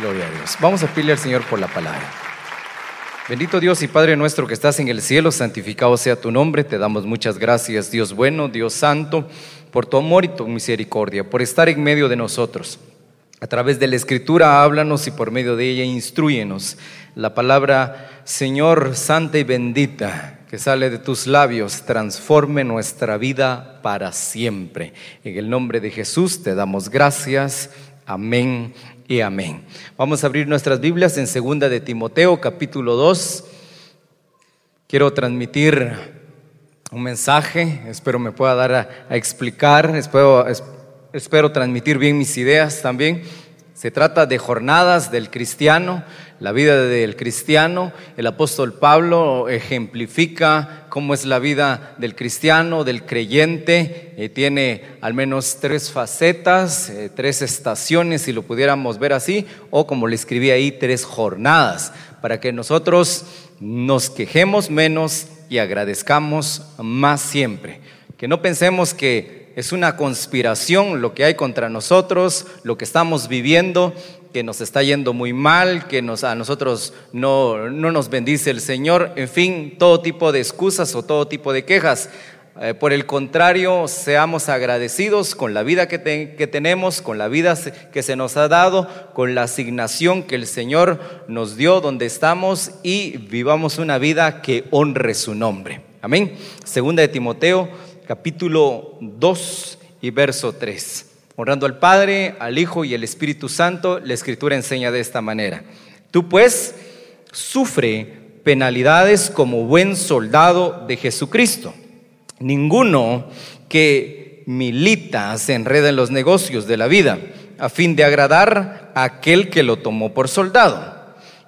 Gloria a Dios. Vamos a pedirle al Señor por la palabra. Bendito Dios y Padre nuestro que estás en el cielo, santificado sea tu nombre. Te damos muchas gracias, Dios bueno, Dios santo, por tu amor y tu misericordia, por estar en medio de nosotros. A través de la Escritura háblanos y por medio de ella instruyenos. La palabra Señor santa y bendita que sale de tus labios transforme nuestra vida para siempre. En el nombre de Jesús te damos gracias. Amén y amén. Vamos a abrir nuestras Biblias en segunda de Timoteo, capítulo 2. Quiero transmitir un mensaje, espero me pueda dar a, explicar, espero, espero transmitir bien mis ideas también. Se trata de jornadas del cristiano, la vida del cristiano. El apóstol Pablo ejemplifica cómo es la vida del cristiano, del creyente. Eh, tiene al menos tres facetas, eh, tres estaciones, si lo pudiéramos ver así, o como le escribí ahí, tres jornadas, para que nosotros nos quejemos menos y agradezcamos más siempre. Que no pensemos que es una conspiración lo que hay contra nosotros, lo que estamos viviendo, que nos está yendo muy mal, que nos, a nosotros no, no nos bendice el Señor, en fin, todo tipo de excusas o todo tipo de quejas. Eh, por el contrario, seamos agradecidos con la vida que, que, tenemos, con la vida que se nos ha dado, con la asignación que el Señor nos dio donde estamos y vivamos una vida que honre su nombre. Amén. Segunda de Timoteo capítulo 2 y verso 3. Honrando al Padre, al Hijo y al Espíritu Santo, la Escritura enseña de esta manera. Tú pues sufre penalidades como buen soldado de Jesucristo. Ninguno que milita se enreda en los negocios de la vida a fin de agradar a aquel que lo tomó por soldado.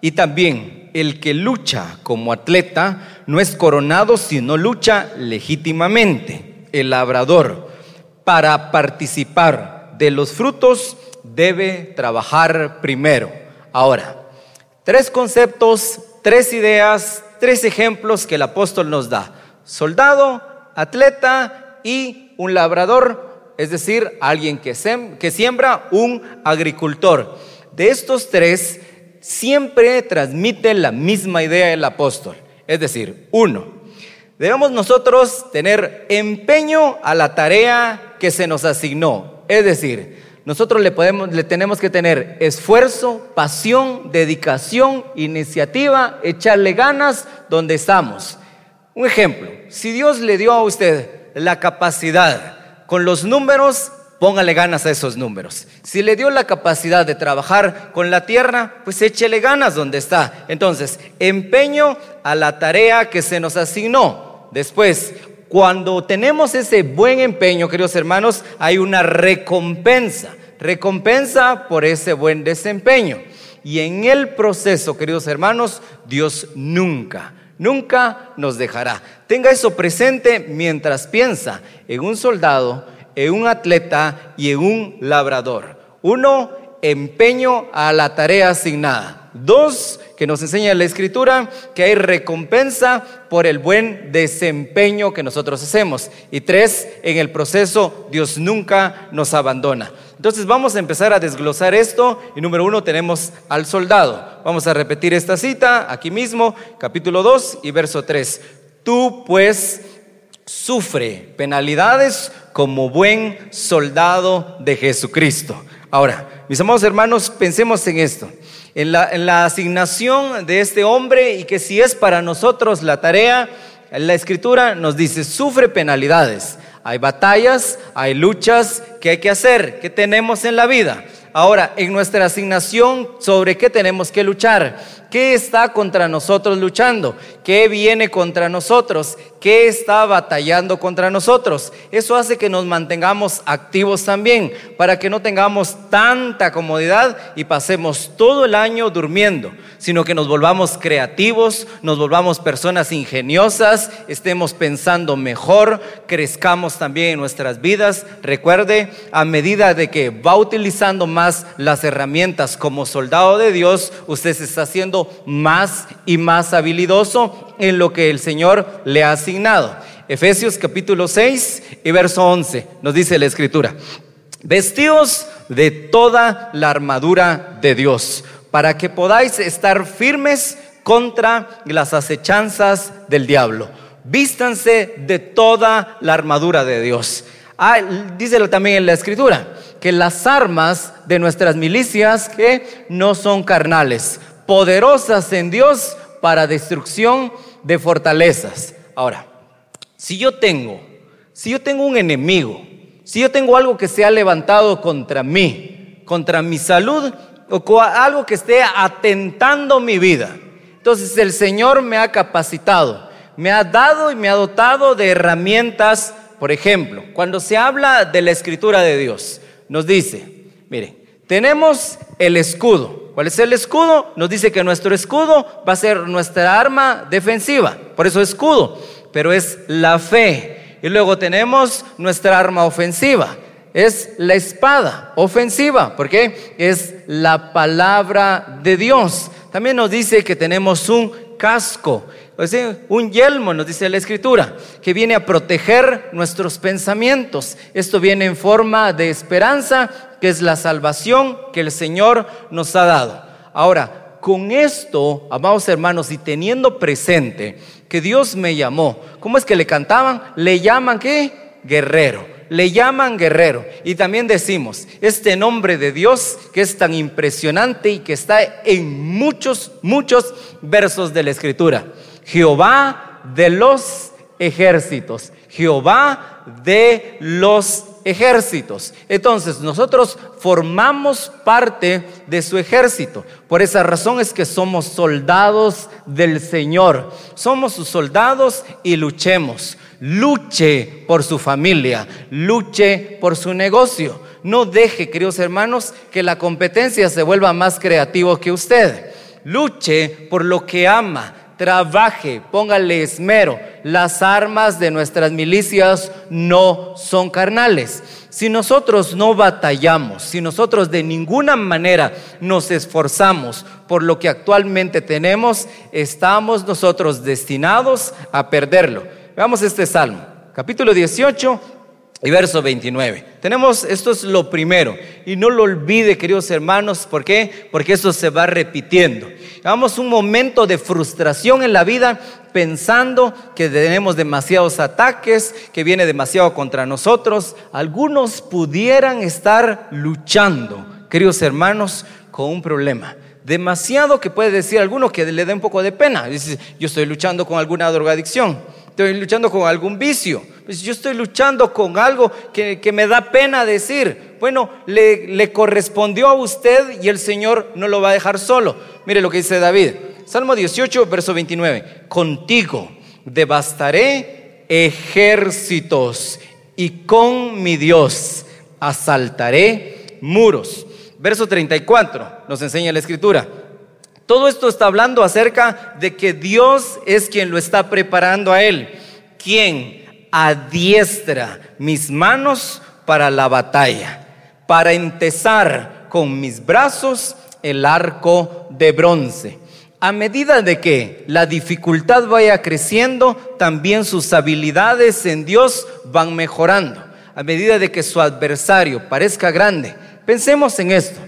Y también el que lucha como atleta no es coronado sino lucha legítimamente el labrador, para participar de los frutos, debe trabajar primero. Ahora, tres conceptos, tres ideas, tres ejemplos que el apóstol nos da. Soldado, atleta y un labrador, es decir, alguien que, que siembra, un agricultor. De estos tres, siempre transmite la misma idea el apóstol. Es decir, uno, Debemos nosotros tener empeño a la tarea que se nos asignó. Es decir, nosotros le, tenemos que tener esfuerzo, pasión, dedicación, iniciativa, echarle ganas donde estamos. Un ejemplo, si Dios le dio a usted la capacidad con los números, póngale ganas a esos números. Si le dio la capacidad de trabajar con la tierra, pues échele ganas donde está. Entonces, empeño a la tarea que se nos asignó. Después, cuando tenemos ese buen empeño, queridos hermanos, hay una recompensa. Recompensa por ese buen desempeño. Y en el proceso, queridos hermanos, Dios nunca, nunca nos dejará. Tenga eso presente mientras piensa en un soldado, en un atleta y en un labrador. Uno, empeño a la tarea asignada. Dos, que nos enseña la escritura que hay recompensa por el buen desempeño que nosotros hacemos. Y tres, en el proceso Dios nunca nos abandona. Entonces vamos a empezar a desglosar esto y número uno tenemos al soldado. Vamos a repetir esta cita aquí mismo, capítulo 2 y verso 3. Tú pues sufre penalidades como buen soldado de Jesucristo. Ahora, mis amados hermanos, pensemos en esto en la, asignación de este hombre y que si es para nosotros la tarea, la escritura nos dice, sufre penalidades. Hay batallas, hay luchas que hay que hacer, que tenemos en la vida. Ahora, en nuestra asignación, ¿sobre qué tenemos que luchar? ¿Qué está contra nosotros luchando? ¿Qué viene contra nosotros? ¿Qué está batallando contra nosotros? Eso hace que nos mantengamos activos también, para que no tengamos tanta comodidad y pasemos todo el año durmiendo, sino que nos volvamos creativos, nos volvamos personas ingeniosas, estemos pensando mejor, crezcamos también en nuestras vidas. Recuerde, a medida de que va utilizando más las herramientas como soldado de Dios, usted se está haciendo más y más habilidoso en lo que el Señor le ha Efesios capítulo 6 y verso 11 nos dice la escritura, vestidos de toda la armadura de Dios para que podáis estar firmes contra las acechanzas del diablo. Vístanse de toda la armadura de Dios. Ah, también en la escritura, que las armas de nuestras milicias que no son carnales, poderosas en Dios para destrucción de fortalezas. Ahora, si yo tengo, si yo tengo un enemigo, si yo tengo algo que se ha levantado contra mí, contra mi salud o algo que esté atentando mi vida, entonces el Señor me ha capacitado, me ha dado y me ha dotado de herramientas. Por ejemplo, cuando se habla de la escritura de Dios, nos dice, mire, tenemos el escudo. ¿Cuál es el escudo? Nos dice que nuestro escudo va a ser nuestra arma defensiva. Por eso escudo. Pero es la fe. Y luego tenemos nuestra arma ofensiva. Es la espada ofensiva. ¿Por qué? Es la palabra de Dios. También nos dice que tenemos un casco, un yelmo, nos dice la escritura, que viene a proteger nuestros pensamientos. Esto viene en forma de esperanza, que es la salvación que el Señor nos ha dado. Ahora, con esto, amados hermanos, y teniendo presente que Dios me llamó, ¿cómo es que le cantaban? Le llaman qué? Guerrero le llaman guerrero. Y también decimos, este nombre de Dios que es tan impresionante y que está en muchos, muchos versos de la Escritura. Jehová de los ejércitos. Jehová de los ejércitos. Entonces, nosotros formamos parte de su ejército. Por esa razón es que somos soldados del Señor. Somos sus soldados y luchemos luche por su familia, luche por su negocio. No deje, queridos hermanos, que la competencia se vuelva más creativo que usted. Luche por lo que ama, trabaje, póngale esmero. Las armas de nuestras milicias no son carnales. Si nosotros no batallamos, si nosotros de ninguna manera nos esforzamos por lo que actualmente tenemos, estamos nosotros destinados a perderlo. Veamos este salmo, capítulo 18 y verso 29. Tenemos, esto es lo primero, y no lo olvide, queridos hermanos, ¿por qué? Porque eso se va repitiendo. Vamos un momento de frustración en la vida pensando que tenemos demasiados ataques, que viene demasiado contra nosotros. Algunos pudieran estar luchando, queridos hermanos, con un problema demasiado que puede decir alguno que le dé un poco de pena. Dice, yo estoy luchando con alguna drogadicción estoy luchando con algún vicio, pues yo estoy luchando con algo que, me da pena decir. Bueno, le, le correspondió a usted y el Señor no lo va a dejar solo. Mire lo que dice David. Salmo 18, verso 29. Contigo devastaré ejércitos y con mi Dios asaltaré muros. Verso 34 nos enseña la escritura. Todo esto está hablando acerca de que Dios es quien lo está preparando a él, quien adiestra mis manos para la batalla, para entesar con mis brazos el arco de bronce. A medida de que la dificultad vaya creciendo, también sus habilidades en Dios van mejorando. A medida de que su adversario parezca grande, pensemos en esto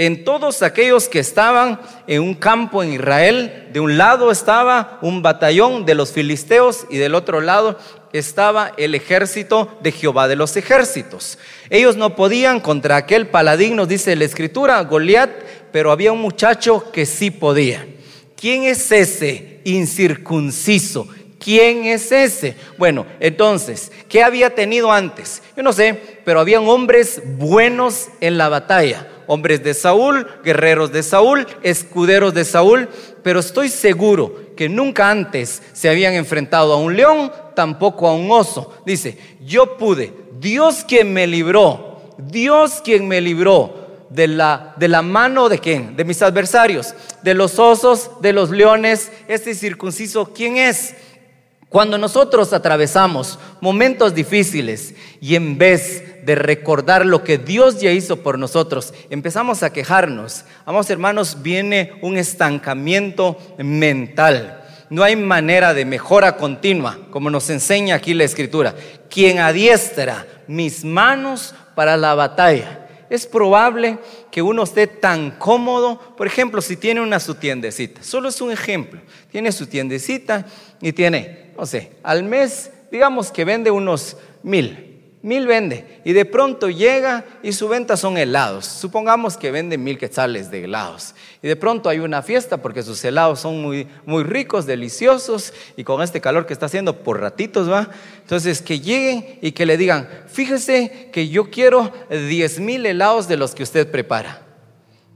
en todos aquellos que estaban en un campo en Israel. De un lado estaba un batallón de los filisteos y del otro lado estaba el ejército de Jehová de los ejércitos. Ellos no podían contra aquel paladín, nos dice la escritura, Goliat, pero había un muchacho que sí podía. ¿Quién es ese incircunciso? ¿Quién es ese? Bueno, entonces, ¿qué había tenido antes? Yo no sé, pero habían hombres buenos en la batalla hombres de Saúl, guerreros de Saúl, escuderos de Saúl, pero estoy seguro que nunca antes se habían enfrentado a un león, tampoco a un oso. Dice, yo pude, Dios quien me libró, Dios quien me libró de la, de la mano de quién, de mis adversarios, de los osos, de los leones, este circunciso, ¿quién es? Cuando nosotros atravesamos momentos difíciles y en vez de recordar lo que Dios ya hizo por nosotros, empezamos a quejarnos. Vamos hermanos, viene un estancamiento mental. No hay manera de mejora continua, como nos enseña aquí la escritura. Quien adiestra mis manos para la batalla. Es probable que uno esté tan cómodo, por ejemplo, si tiene una su tiendecita, solo es un ejemplo, tiene su tiendecita y tiene, no sé, al mes, digamos que vende unos mil, mil vende y de pronto llega y su venta son helados. Supongamos que vende mil quetzales de helados y de pronto hay una fiesta porque sus helados son muy, muy ricos, deliciosos y con este calor que está haciendo por ratitos va. Entonces que lleguen y que le digan, fíjese que yo quiero diez mil helados de los que usted prepara.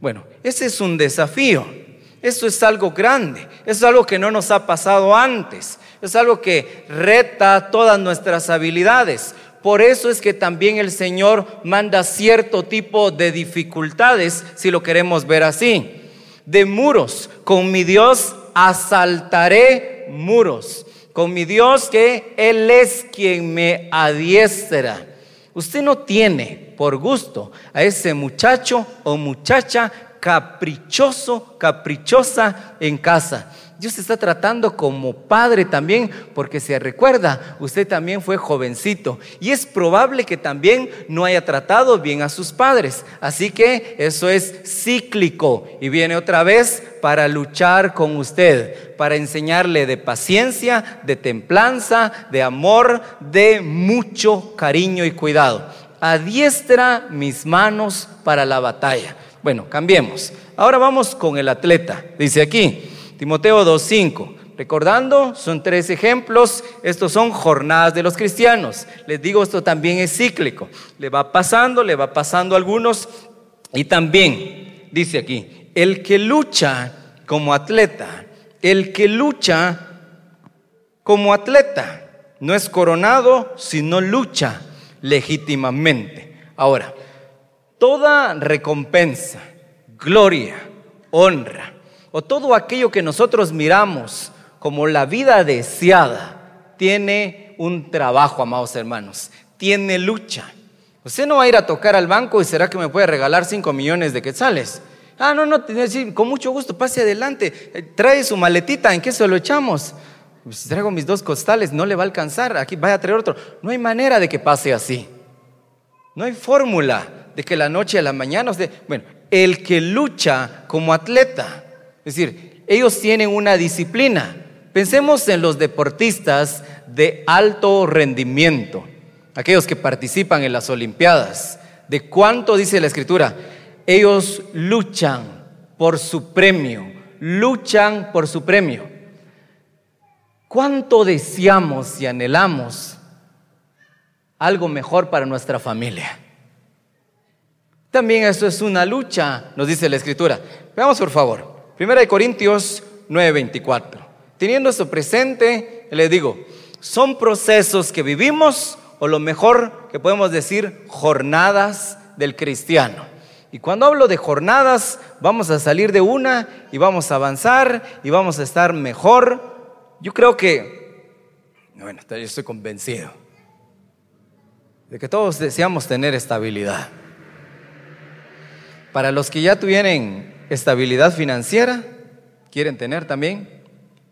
Bueno, ese es un desafío. Eso es algo grande, eso es algo que no nos ha pasado antes, es algo que reta todas nuestras habilidades. Por eso es que también el Señor manda cierto tipo de dificultades, si lo queremos ver así. De muros, con mi Dios asaltaré muros. Con mi Dios que Él es quien me adiestra. Usted no tiene por gusto a ese muchacho o muchacha caprichoso, caprichosa en casa. Dios está tratando como padre también, porque se recuerda, usted también fue jovencito y es probable que también no haya tratado bien a sus padres. Así que eso es cíclico y viene otra vez para luchar con usted, para enseñarle de paciencia, de templanza, de amor, de mucho cariño y cuidado. Adiestra mis manos para la batalla. Bueno, cambiemos. Ahora vamos con el atleta. Dice aquí, Timoteo 2.5. Recordando, son tres ejemplos, estos son jornadas de los cristianos. Les digo, esto también es cíclico. Le va pasando, le va pasando a algunos. Y también, dice aquí, el que lucha como atleta, el que lucha como atleta, no es coronado, sino lucha legítimamente. Ahora, toda recompensa, gloria, honra, o todo aquello que nosotros miramos como la vida deseada, tiene un trabajo, amados hermanos, tiene lucha. Usted no va a ir a tocar al banco y será que me puede regalar 5 millones de quetzales. Ah, no, no, con mucho gusto, pase adelante, eh, trae su maletita, ¿en qué se lo echamos? Pues, si traigo mis dos costales, no le va a alcanzar, aquí vaya a traer otro. No hay manera de que pase así. No hay fórmula de que la noche a la mañana, usted, bueno, el que lucha como atleta, es decir, ellos tienen una disciplina. Pensemos en los deportistas de alto rendimiento, aquellos que participan en las Olimpiadas. ¿De cuánto dice la Escritura? Ellos luchan por su premio, luchan por su premio. ¿Cuánto deseamos y anhelamos algo mejor para nuestra familia? También eso es una lucha, nos dice la Escritura. Veamos por favor. Primera de Corintios 9:24. Teniendo esto presente, le digo, son procesos que vivimos o lo mejor que podemos decir, jornadas del cristiano. Y cuando hablo de jornadas, vamos a salir de una y vamos a avanzar y vamos a estar mejor. Yo creo que, bueno, yo estoy convencido de que todos deseamos tener estabilidad. Para los que ya tuvieron estabilidad financiera, quieren tener también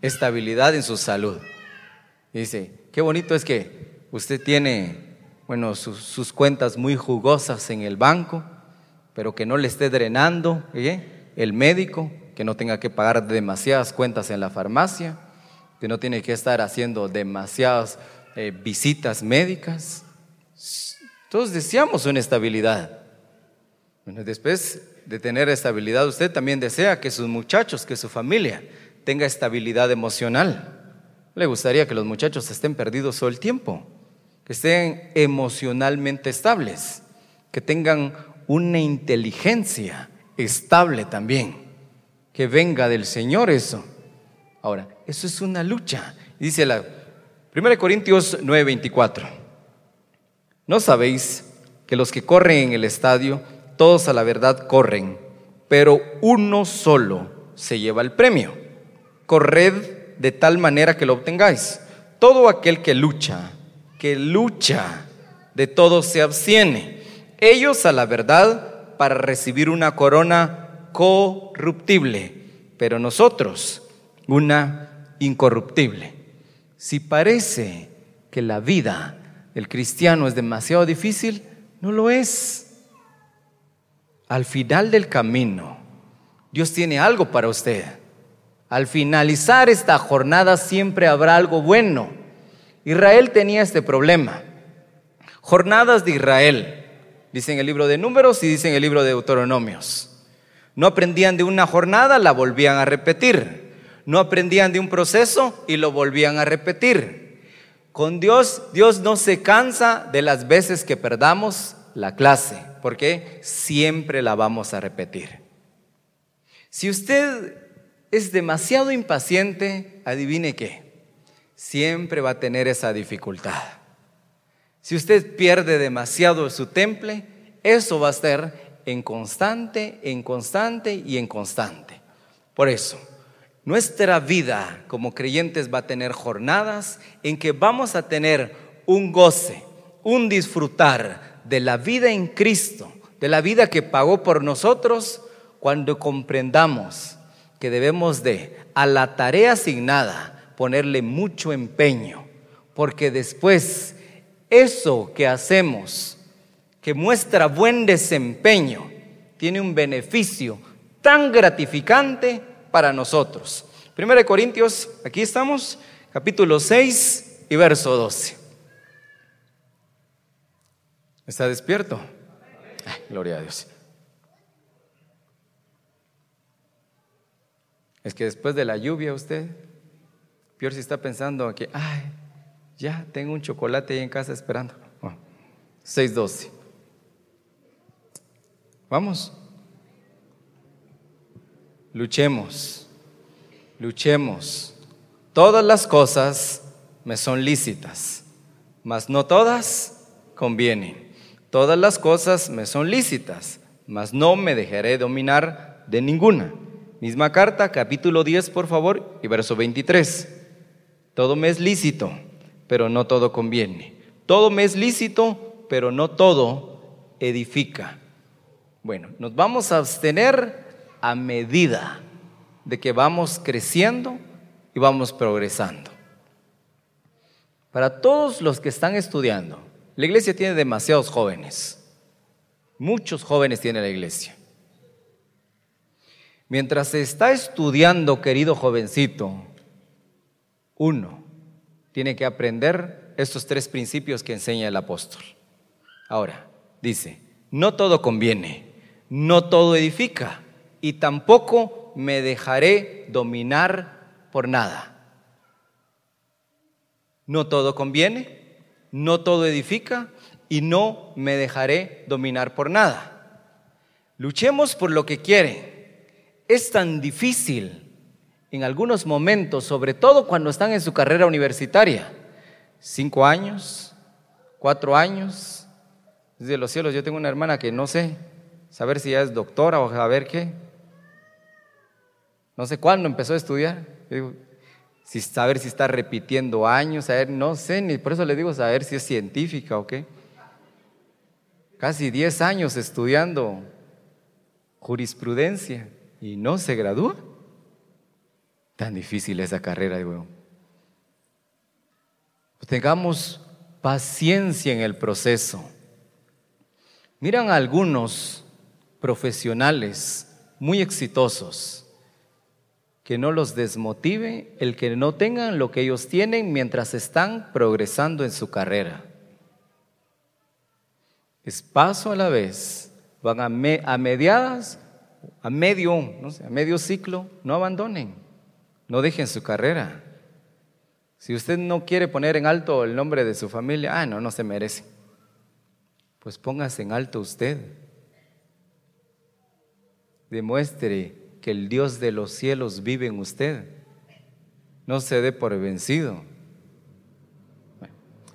estabilidad en su salud. dice, qué bonito es que usted tiene, bueno, sus, cuentas muy jugosas en el banco, pero que no le esté drenando el médico, que no tenga que pagar demasiadas cuentas en la farmacia, que no tiene que estar haciendo demasiadas eh, visitas médicas. Todos deseamos una estabilidad. Bueno, después de tener estabilidad, usted también desea que sus muchachos, que su familia tenga estabilidad emocional. Le gustaría que los muchachos estén perdidos todo el tiempo, que estén emocionalmente estables, que tengan una inteligencia estable también, que venga del Señor eso. Ahora, eso es una lucha. Dice la 1 Corintios 9:24. ¿No sabéis que los que corren en el estadio todos a la verdad corren, pero uno solo se lleva el premio. Corred de tal manera que lo obtengáis. Todo aquel que lucha, que lucha, de todo se abstiene. Ellos a la verdad para recibir una corona corruptible, pero nosotros una incorruptible. Si parece que la vida del cristiano es demasiado difícil, no lo es. Al final del camino, Dios tiene algo para usted. Al finalizar esta jornada siempre habrá algo bueno. Israel tenía este problema. Jornadas de Israel, dice en el libro de Números y dice en el libro de Deuteronomios. No aprendían de una jornada, la volvían a repetir. No aprendían de un proceso y lo volvían a repetir. Con Dios, Dios no se cansa de las veces que perdamos la clase, porque siempre la vamos a repetir. Si usted es demasiado impaciente, adivine qué, siempre va a tener esa dificultad. Si usted pierde demasiado su temple, eso va a estar en constante, en constante y en constante. Por eso, nuestra vida como creyentes va a tener jornadas en que vamos a tener un goce, un disfrutar, de la vida en Cristo, de la vida que pagó por nosotros, cuando comprendamos que debemos de, a la tarea asignada, ponerle mucho empeño, porque después eso que hacemos, que muestra buen desempeño, tiene un beneficio tan gratificante para nosotros. Primera de Corintios, aquí estamos, capítulo 6 y verso 12. ¿Está despierto? gloria a Dios. Es que después de la lluvia usted, peor si está pensando que, ay, ya tengo un chocolate ahí en casa esperando. 6.12. Vamos. Luchemos, luchemos. Todas las cosas me son lícitas, mas no todas convienen. Todas las cosas me son lícitas, mas no me dejaré dominar de ninguna. Misma carta, capítulo 10, por favor, y verso 23. Todo me es lícito, pero no todo conviene. Todo me es lícito, pero no todo edifica. Bueno, nos vamos a abstener a medida de que vamos creciendo y vamos progresando. Para todos los que están estudiando, la iglesia tiene demasiados jóvenes. Muchos jóvenes tiene la iglesia. Mientras se está estudiando, querido jovencito, uno tiene que aprender estos tres principios que enseña el apóstol. Ahora, dice, no todo conviene, no todo edifica y tampoco me dejaré dominar por nada. No todo conviene, no todo edifica y no me dejaré dominar por nada. Luchemos por lo que quiere. Es tan difícil en algunos momentos, sobre todo cuando están en su carrera universitaria. Cinco años, cuatro años. Desde los cielos, yo tengo una hermana que no sé, saber si ya es doctora o saber qué. No sé cuándo empezó a estudiar. digo, si saber si está repitiendo años, saber, no sé, ni por eso le digo saber si es científica o qué. Casi 10 años estudiando jurisprudencia y no se gradúa. Tan difícil esa carrera, digo. Tengamos paciencia en el proceso. Miran algunos profesionales muy exitosos que no los desmotive el que no tengan lo que ellos tienen mientras están progresando en su carrera. Es paso a la vez, van a, mediadas, a medio, no sé, a medio ciclo, no abandonen, no dejen su carrera. Si usted no quiere poner en alto el nombre de su familia, ah, no, no se merece. Pues póngase en alto usted. Demuestre que el Dios de los cielos vive en usted. No se dé por vencido.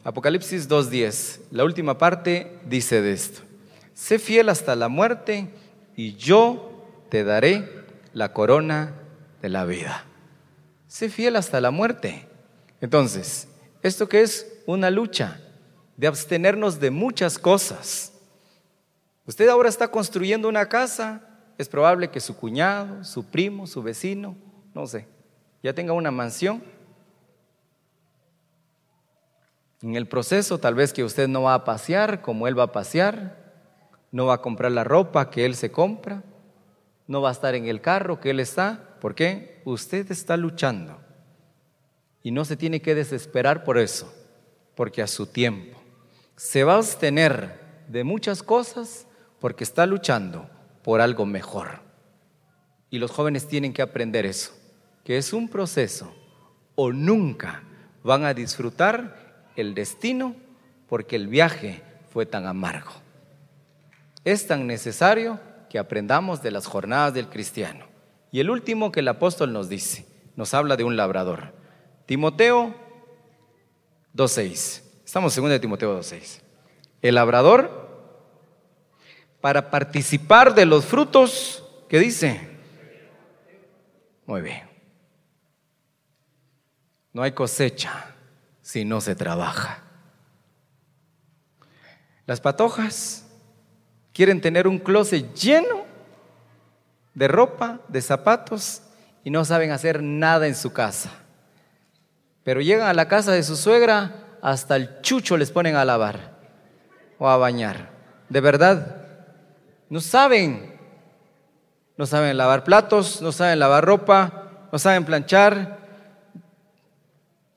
Apocalipsis 2.10, la última parte dice de esto. Sé fiel hasta la muerte y yo te daré la corona de la vida. Sé fiel hasta la muerte. Entonces, ¿esto que es? Una lucha de abstenernos de muchas cosas. Usted ahora está construyendo una casa, es probable que su cuñado, su primo, su vecino, no sé, ya tenga una mansión. En el proceso tal vez que usted no va a pasear como él va a pasear, no va a comprar la ropa que él se compra, no va a estar en el carro que él está. ¿Por qué? Usted está luchando. Y no se tiene que desesperar por eso, porque a su tiempo se va a abstener de muchas cosas porque está luchando por algo mejor. Y los jóvenes tienen que aprender eso, que es un proceso o nunca van a disfrutar el destino porque el viaje fue tan amargo. Es tan necesario que aprendamos de las jornadas del cristiano. Y el último que el apóstol nos dice, nos habla de un labrador. Timoteo 2.6. Estamos en 2 de Timoteo 2.6. El labrador, para participar de los frutos, ¿qué dice? Muy bien. No hay cosecha si no se trabaja. Las patojas quieren tener un closet lleno de ropa, de zapatos y no saben hacer nada en su casa. Pero llegan a la casa de su suegra, hasta el chucho les ponen a lavar o a bañar. De verdad, no saben. No saben lavar platos, no saben lavar ropa, no saben planchar.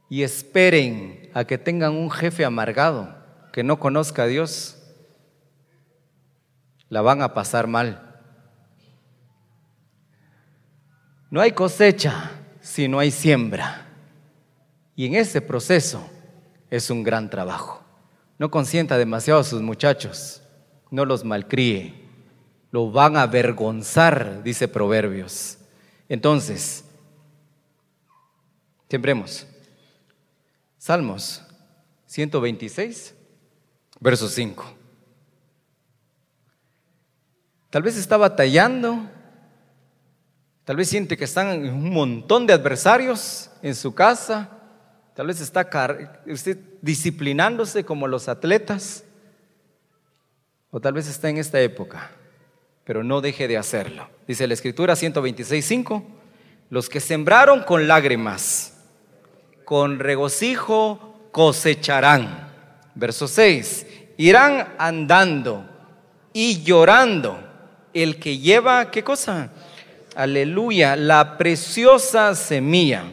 Y esperen a que tengan un jefe amargado que no conozca a Dios, la van a pasar mal. No hay cosecha si no hay siembra. Y en ese proceso es un gran trabajo. No consienta demasiado a sus muchachos, no los malcríe, lo van a avergonzar, dice Proverbios. Entonces, sembremos. Salmos 126 verso 5. Tal vez está batallando, tal vez siente que están un montón de adversarios en su casa, tal vez está disciplinándose como los atletas, o tal vez está en esta época, pero no deje de hacerlo. Dice la Escritura 126.5, los que sembraron con lágrimas, con regocijo cosecharán. Verso 6, irán andando y llorando el que lleva, ¿qué cosa? Aleluya, la preciosa semilla,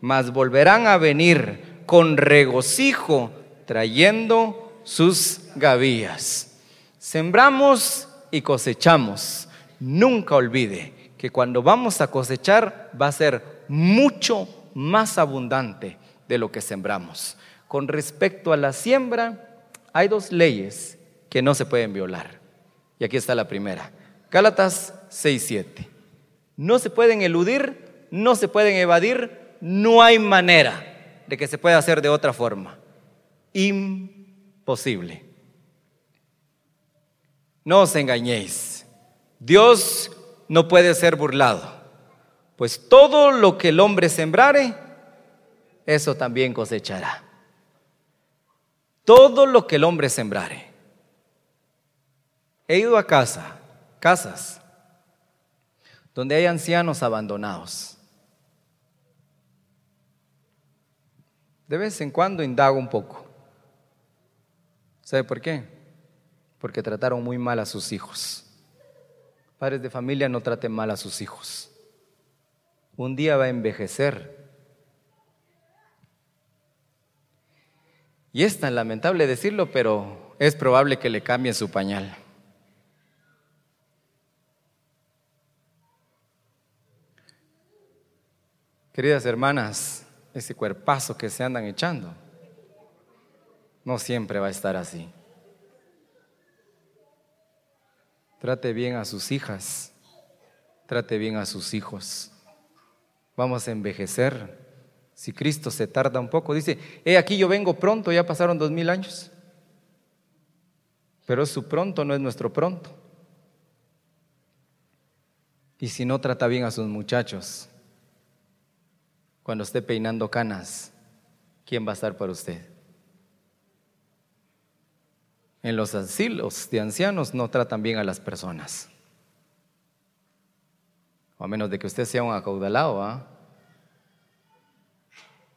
mas volverán a venir con regocijo trayendo sus gavillas. Sembramos y cosechamos. Nunca olvide que cuando vamos a cosechar va a ser mucho más abundante de lo que sembramos. Con respecto a la siembra, hay dos leyes que no se pueden violar. Y aquí está la primera. Gálatas 6:7. No se pueden eludir, no se pueden evadir, no hay manera de que se pueda hacer de otra forma. Imposible. No os engañéis. Dios no puede ser burlado, pues todo lo que el hombre sembrare, eso también cosechará. Todo lo que el hombre sembrare. He ido a casa, casas, donde hay ancianos abandonados. De vez en cuando indago un poco. ¿Sabe por qué? Porque trataron muy mal a sus hijos. Padres de familia no traten mal a sus hijos. Un día va a envejecer Y es tan lamentable decirlo, pero es probable que le cambien su pañal. Queridas hermanas, ese cuerpazo que se andan echando, no siempre va a estar así. Trate bien a sus hijas, trate bien a sus hijos. Vamos a envejecer si Cristo se tarda un poco, dice, he aquí yo vengo pronto, ya pasaron dos mil años. Pero su pronto no es nuestro pronto. Y si no trata bien a sus muchachos, cuando esté peinando canas, ¿quién va a estar para usted? En los asilos de ancianos no tratan bien a las personas. O a menos de que usted sea un acaudalado, ¿ah?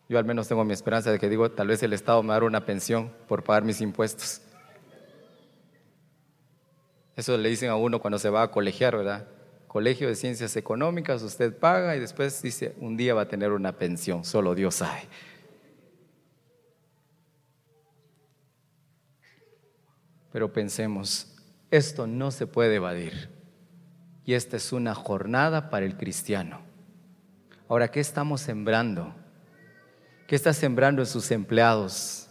Yo al menos tengo mi esperanza de que digo, tal vez el Estado me dará una pensión por pagar mis impuestos. Eso le dicen a uno cuando se va a colegiar, ¿verdad? Colegio de Ciencias Económicas, usted paga y después dice, un día va a tener una pensión, solo Dios sabe. Pero pensemos, esto no se puede evadir. Y esta es una jornada para el cristiano. Ahora, ¿qué estamos sembrando? ¿Qué está sembrando en sus empleados?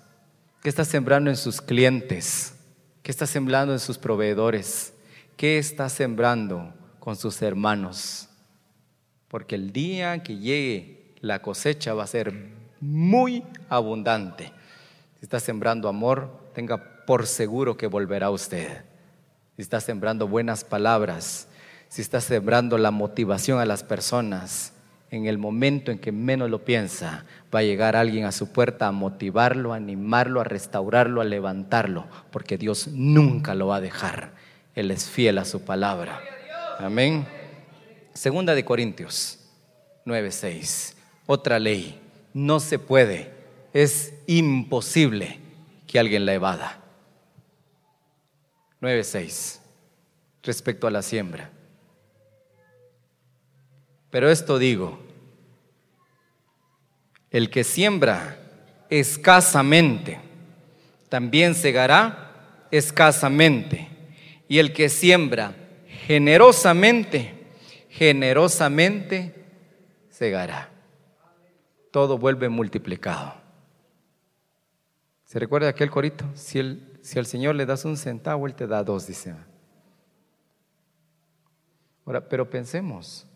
¿Qué está sembrando en sus clientes? ¿Qué está sembrando en sus proveedores? ¿Qué está sembrando con sus hermanos? Porque el día que llegue la cosecha va a ser muy abundante. Si está sembrando amor, tenga por seguro que volverá usted. Si está sembrando buenas palabras, si está sembrando la motivación a las personas, en el momento en que menos lo piensa, va a llegar alguien a su puerta a motivarlo, a animarlo, a restaurarlo, a levantarlo, porque Dios nunca lo va a dejar. Él es fiel a su palabra. Amén. Segunda de Corintios 9:6. Otra ley. No se puede, es imposible que alguien la evada. 9:6. Respecto a la siembra. Pero esto digo, el que siembra escasamente, también segará escasamente. Y el que siembra generosamente, generosamente segará. Todo vuelve multiplicado. ¿Se recuerda aquel corito? Si, el, si al Señor le das un centavo, Él te da dos, dice. Ahora, pero pensemos,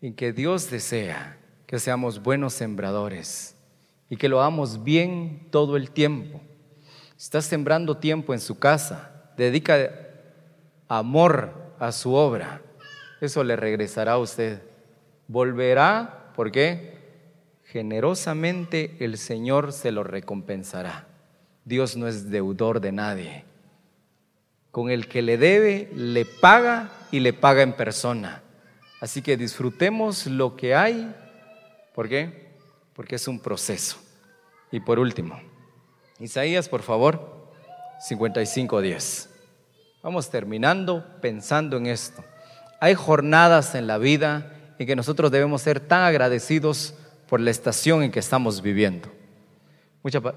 en que Dios desea que seamos buenos sembradores y que lo hagamos bien todo el tiempo. Si está sembrando tiempo en su casa, dedica amor a su obra, eso le regresará a usted. Volverá, ¿por qué? Generosamente el Señor se lo recompensará. Dios no es deudor de nadie. Con el que le debe, le paga y le paga en persona. Así que disfrutemos lo que hay. ¿Por qué? Porque es un proceso. Y por último, Isaías, por favor, 55.10. Vamos terminando pensando en esto. Hay jornadas en la vida en que nosotros debemos ser tan agradecidos por la estación en que estamos viviendo.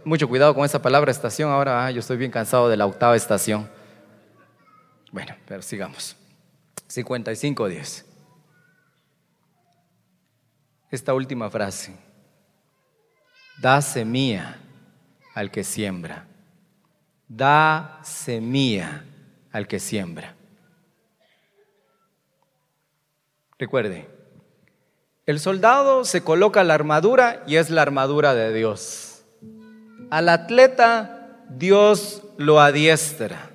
Mucho, cuidado con esa palabra estación. Ahora ah, yo estoy bien cansado de la octava estación. Bueno, pero sigamos. 55.10 esta última frase. Da semilla al que siembra. Da semilla al que siembra. Recuerde, el soldado se coloca la armadura y es la armadura de Dios. Al atleta Dios lo adiestra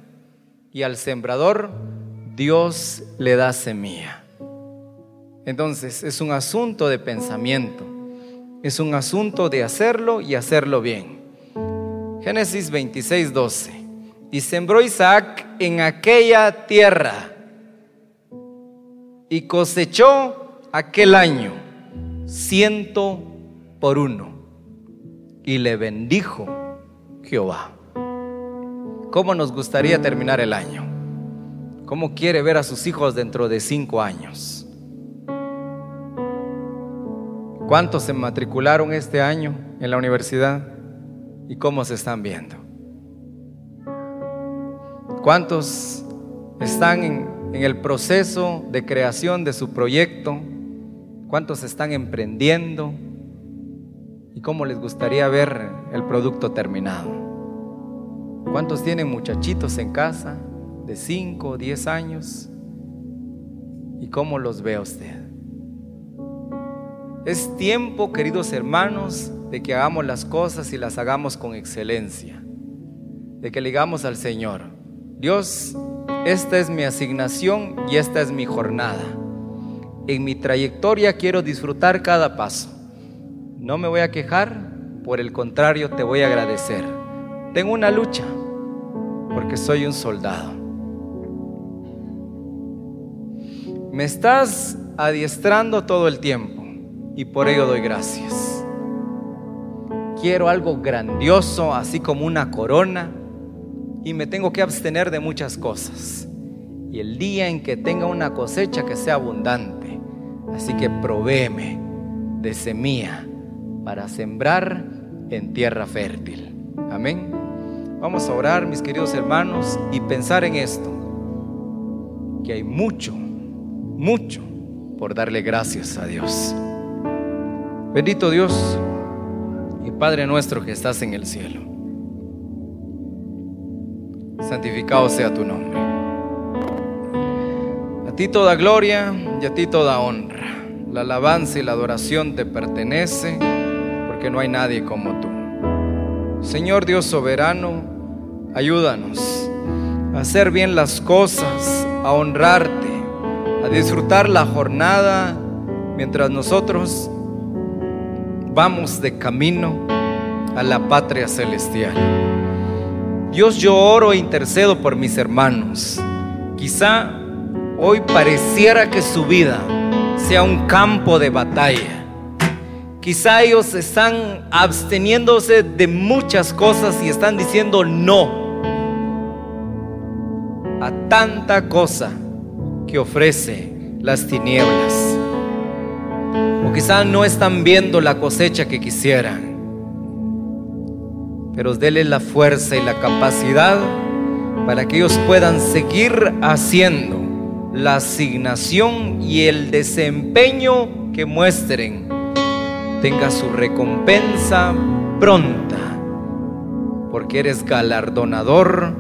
y al sembrador Dios le da semilla. Entonces es un asunto de pensamiento, es un asunto de hacerlo y hacerlo bien. Génesis 26, 12. Y sembró Isaac en aquella tierra y cosechó aquel año ciento por uno. Y le bendijo Jehová. ¿Cómo nos gustaría terminar el año? ¿Cómo quiere ver a sus hijos dentro de cinco años? ¿Cuántos se matricularon este año en la universidad y cómo se están viendo? ¿Cuántos están en, el proceso de creación de su proyecto? ¿Cuántos están emprendiendo? ¿Y cómo les gustaría ver el producto terminado? ¿Cuántos tienen muchachitos en casa de 5 o 10 años? ¿Y cómo los ve usted? Es tiempo, queridos hermanos, de que hagamos las cosas y las hagamos con excelencia. De que le digamos al Señor, Dios, esta es mi asignación y esta es mi jornada. En mi trayectoria quiero disfrutar cada paso. No me voy a quejar, por el contrario te voy a agradecer. Tengo una lucha porque soy un soldado. Me estás adiestrando todo el tiempo y por ello doy gracias. Quiero algo grandioso, así como una corona, y me tengo que abstener de muchas cosas. y el día en que tenga una cosecha que sea abundante. Así que provéeme de semilla para sembrar en tierra fértil. Amén. Vamos a orar, mis queridos hermanos, y pensar en esto, que hay mucho, mucho por darle gracias a Dios. Bendito Dios y Padre nuestro que estás en el cielo. Santificado sea tu nombre. A ti toda gloria y a ti toda honra. La alabanza y la adoración te pertenece porque no hay nadie como tú. Señor Dios soberano, ayúdanos a hacer bien las cosas, a honrarte, a disfrutar la jornada mientras nosotros vamos de camino a la patria celestial. Dios, yo oro e intercedo por mis hermanos. Quizá hoy pareciera que su vida sea un campo de batalla. Quizá ellos están absteniéndose de muchas cosas y están diciendo no a tanta cosa que ofrece las tinieblas. O quizá no están viendo la cosecha que quisieran. Pero dele la fuerza y la capacidad para que ellos puedan seguir haciendo la asignación y el desempeño que muestren tenga su recompensa pronta, porque eres galardonador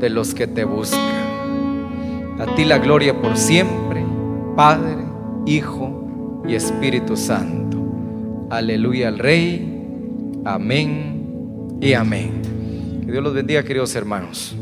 de los que te buscan. A ti la gloria por siempre, Padre, Hijo y Espíritu Santo. Aleluya al Rey. Amén y amén. Que Dios los bendiga, queridos hermanos.